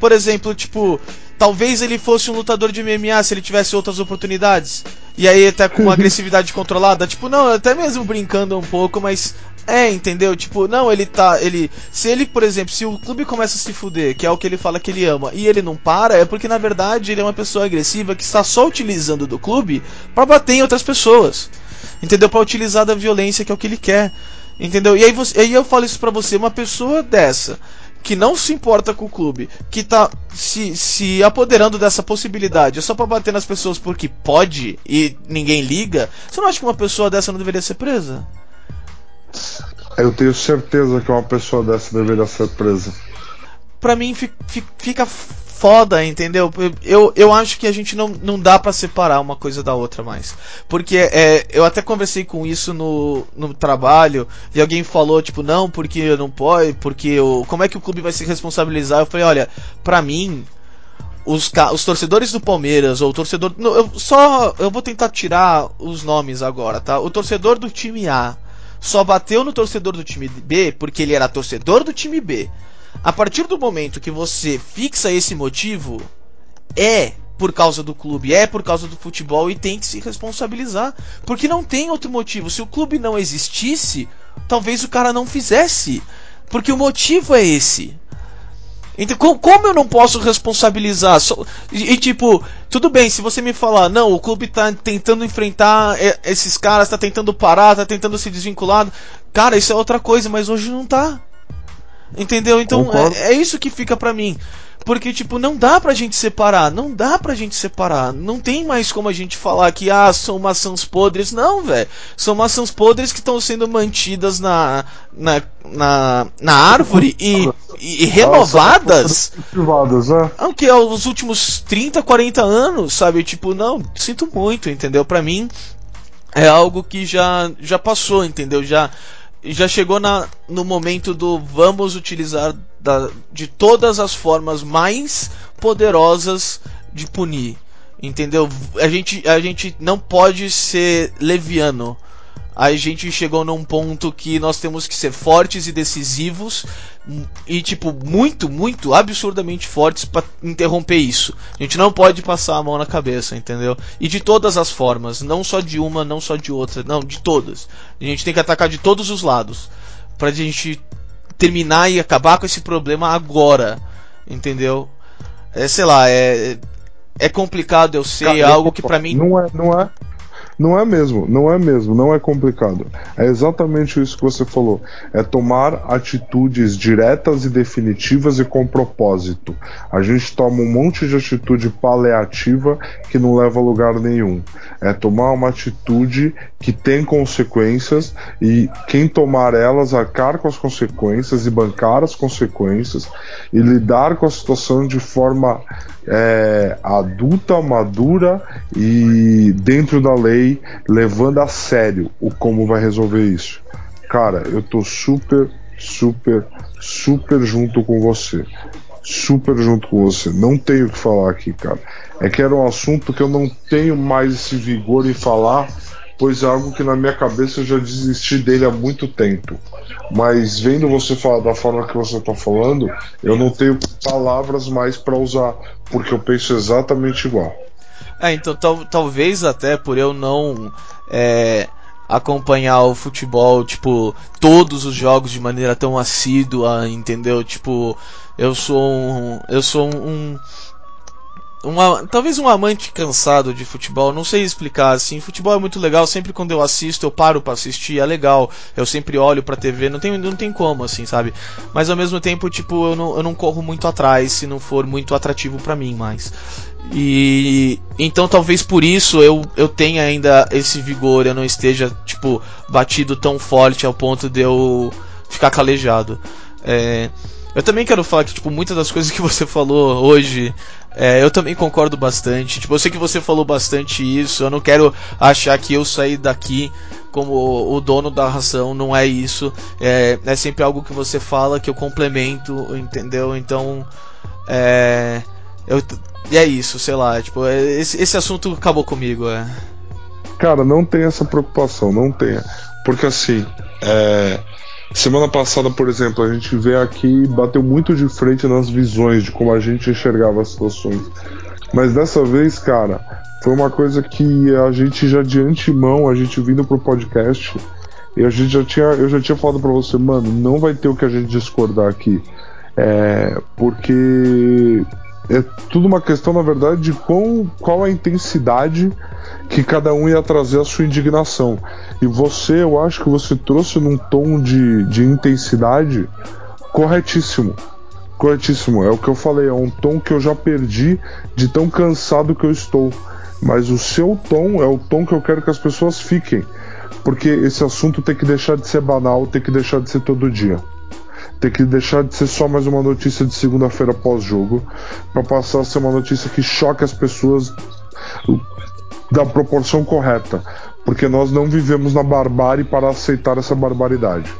Por exemplo, tipo, Talvez ele fosse um lutador de MMA se ele tivesse outras oportunidades. E aí até com uma agressividade controlada, tipo, não, até mesmo brincando um pouco, mas é, entendeu? Tipo, não, ele tá, ele, se ele, por exemplo, se o clube começa a se fuder, que é o que ele fala que ele ama, e ele não para, é porque na verdade ele é uma pessoa agressiva que está só utilizando do clube para bater em outras pessoas. Entendeu? Para utilizar da violência que é o que ele quer. Entendeu? E aí, você, aí eu falo isso pra você, uma pessoa dessa, que não se importa com o clube, que tá se, se apoderando dessa possibilidade só para bater nas pessoas porque pode e ninguém liga, você não acha que uma pessoa dessa não deveria ser presa? Eu tenho certeza que uma pessoa dessa deveria ser presa. Pra mim fica foda, entendeu? Eu, eu acho que a gente não, não dá para separar uma coisa da outra mais. Porque é, eu até conversei com isso no, no trabalho e alguém falou, tipo, não, porque não pode, porque o, como é que o clube vai se responsabilizar? Eu falei, olha, pra mim, os, os torcedores do Palmeiras ou o torcedor. Não, eu só eu vou tentar tirar os nomes agora, tá? O torcedor do time A só bateu no torcedor do time B porque ele era torcedor do time B. A partir do momento que você fixa esse motivo, é por causa do clube, é por causa do futebol e tem que se responsabilizar, porque não tem outro motivo. Se o clube não existisse, talvez o cara não fizesse, porque o motivo é esse. Então, como eu não posso responsabilizar? E, tipo, tudo bem, se você me falar, não, o clube tá tentando enfrentar esses caras, tá tentando parar, tá tentando se desvincular. Cara, isso é outra coisa, mas hoje não tá. Entendeu? Então é, é, isso que fica pra mim. Porque, tipo, não dá pra gente separar. Não dá pra gente separar. Não tem mais como a gente falar que, ah, são maçãs podres. Não, velho. São maçãs podres que estão sendo mantidas na, na, na, na árvore e, e, e renovadas. Privadas, né? O que é os últimos 30, 40 anos, sabe? Tipo, não, sinto muito, entendeu? Pra mim, é algo que já, já passou, entendeu? Já já chegou na, no momento do vamos utilizar da, de todas as formas mais poderosas de punir. Entendeu? A gente, a gente não pode ser leviano a gente chegou num ponto que nós temos que ser fortes e decisivos e tipo muito, muito absurdamente fortes para interromper isso. A gente não pode passar a mão na cabeça, entendeu? E de todas as formas, não só de uma, não só de outra, não, de todas. A gente tem que atacar de todos os lados pra gente terminar e acabar com esse problema agora, entendeu? É, sei lá, é é complicado, eu sei, é algo que para mim não é, não é não é mesmo, não é mesmo, não é complicado. É exatamente isso que você falou. É tomar atitudes diretas e definitivas e com propósito. A gente toma um monte de atitude paliativa que não leva a lugar nenhum. É tomar uma atitude que tem consequências e quem tomar elas arcar com as consequências e bancar as consequências e lidar com a situação de forma é, adulta, madura e dentro da lei, levando a sério o como vai resolver isso. Cara, eu tô super, super, super junto com você. Super junto com você. Não tenho o que falar aqui, cara. É que era um assunto que eu não tenho mais esse vigor em falar, pois é algo que na minha cabeça eu já desisti dele há muito tempo. Mas vendo você falar da forma que você está falando, eu não tenho palavras mais para usar, porque eu penso exatamente igual. É, então tal, talvez até por eu não é, acompanhar o futebol, tipo, todos os jogos de maneira tão assídua, entendeu? Tipo, eu sou um. Eu sou um, uma, talvez um amante cansado de futebol, não sei explicar assim. Futebol é muito legal, sempre quando eu assisto, eu paro para assistir, é legal. Eu sempre olho pra TV, não tem, não tem como, assim, sabe? Mas ao mesmo tempo, tipo, eu não, eu não corro muito atrás se não for muito atrativo para mim mais. E então talvez por isso eu, eu tenha ainda esse vigor, eu não esteja, tipo, batido tão forte ao ponto de eu ficar calejado. É, eu também quero falar que, tipo, muitas das coisas que você falou hoje, é, eu também concordo bastante. Tipo, eu sei que você falou bastante isso. Eu não quero achar que eu saí daqui como o dono da ração. Não é isso. É, é sempre algo que você fala que eu complemento, entendeu? Então, é. Eu, e é isso, sei lá. Tipo, é, esse, esse assunto acabou comigo, é. Cara, não tem essa preocupação, não tenha. Porque assim, é Semana passada, por exemplo, a gente vê aqui bateu muito de frente nas visões de como a gente enxergava as situações. Mas dessa vez, cara, foi uma coisa que a gente já de antemão, a gente vindo pro podcast, e a gente já tinha, eu já tinha falado para você, mano, não vai ter o que a gente discordar aqui. É, porque é tudo uma questão, na verdade, de qual, qual a intensidade que cada um ia trazer a sua indignação. E você, eu acho que você trouxe num tom de, de intensidade corretíssimo. Corretíssimo. É o que eu falei, é um tom que eu já perdi de tão cansado que eu estou. Mas o seu tom é o tom que eu quero que as pessoas fiquem. Porque esse assunto tem que deixar de ser banal, tem que deixar de ser todo dia. Tem que deixar de ser só mais uma notícia de segunda-feira pós-jogo, para passar a ser uma notícia que choque as pessoas da proporção correta, porque nós não vivemos na barbárie para aceitar essa barbaridade.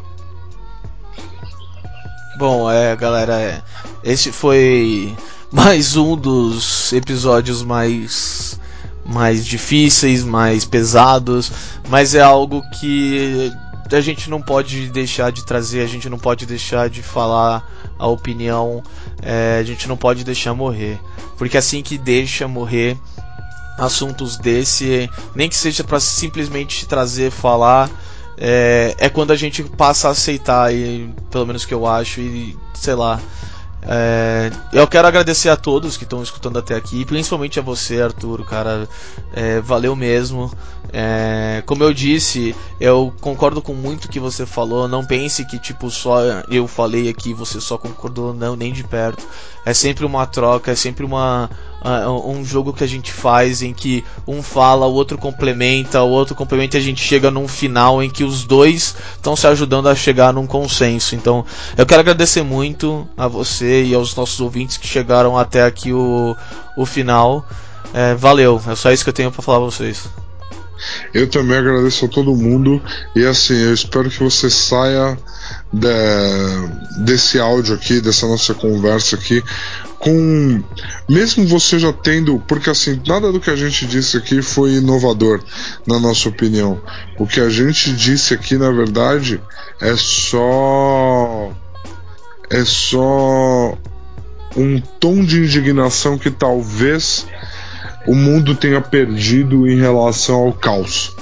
Bom, é, galera, é, esse foi mais um dos episódios mais mais difíceis, mais pesados, mas é algo que a gente não pode deixar de trazer, a gente não pode deixar de falar a opinião, é, a gente não pode deixar morrer, porque assim que deixa morrer assuntos desse, nem que seja para simplesmente trazer, falar, é, é, quando a gente passa a aceitar, e, pelo menos que eu acho, e sei lá. É, eu quero agradecer a todos que estão escutando até aqui, principalmente a você, Arturo, cara. É, valeu mesmo. É, como eu disse, eu concordo com muito que você falou. Não pense que tipo só eu falei aqui, você só concordou, não, nem de perto. É sempre uma troca, é sempre uma uh, um jogo que a gente faz em que um fala, o outro complementa, o outro complementa e a gente chega num final em que os dois estão se ajudando a chegar num consenso. Então, eu quero agradecer muito a você e aos nossos ouvintes que chegaram até aqui o, o final. É, valeu, é só isso que eu tenho para falar pra vocês. Eu também agradeço a todo mundo e assim, eu espero que você saia de, desse áudio aqui, dessa nossa conversa aqui, com mesmo você já tendo, porque assim, nada do que a gente disse aqui foi inovador, na nossa opinião. O que a gente disse aqui, na verdade, é só é só um tom de indignação que talvez o mundo tenha perdido em relação ao caos.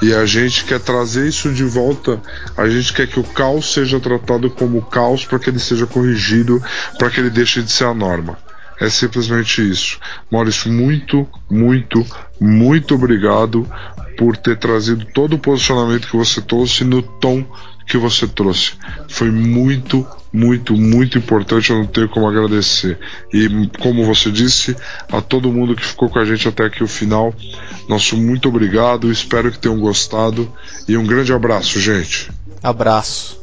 E a gente quer trazer isso de volta. A gente quer que o caos seja tratado como caos para que ele seja corrigido, para que ele deixe de ser a norma. É simplesmente isso. Maurício, muito, muito, muito obrigado por ter trazido todo o posicionamento que você trouxe no tom que você trouxe. Foi muito, muito, muito importante. Eu não tenho como agradecer. E, como você disse, a todo mundo que ficou com a gente até aqui o final, nosso muito obrigado. Espero que tenham gostado. E um grande abraço, gente. Abraço.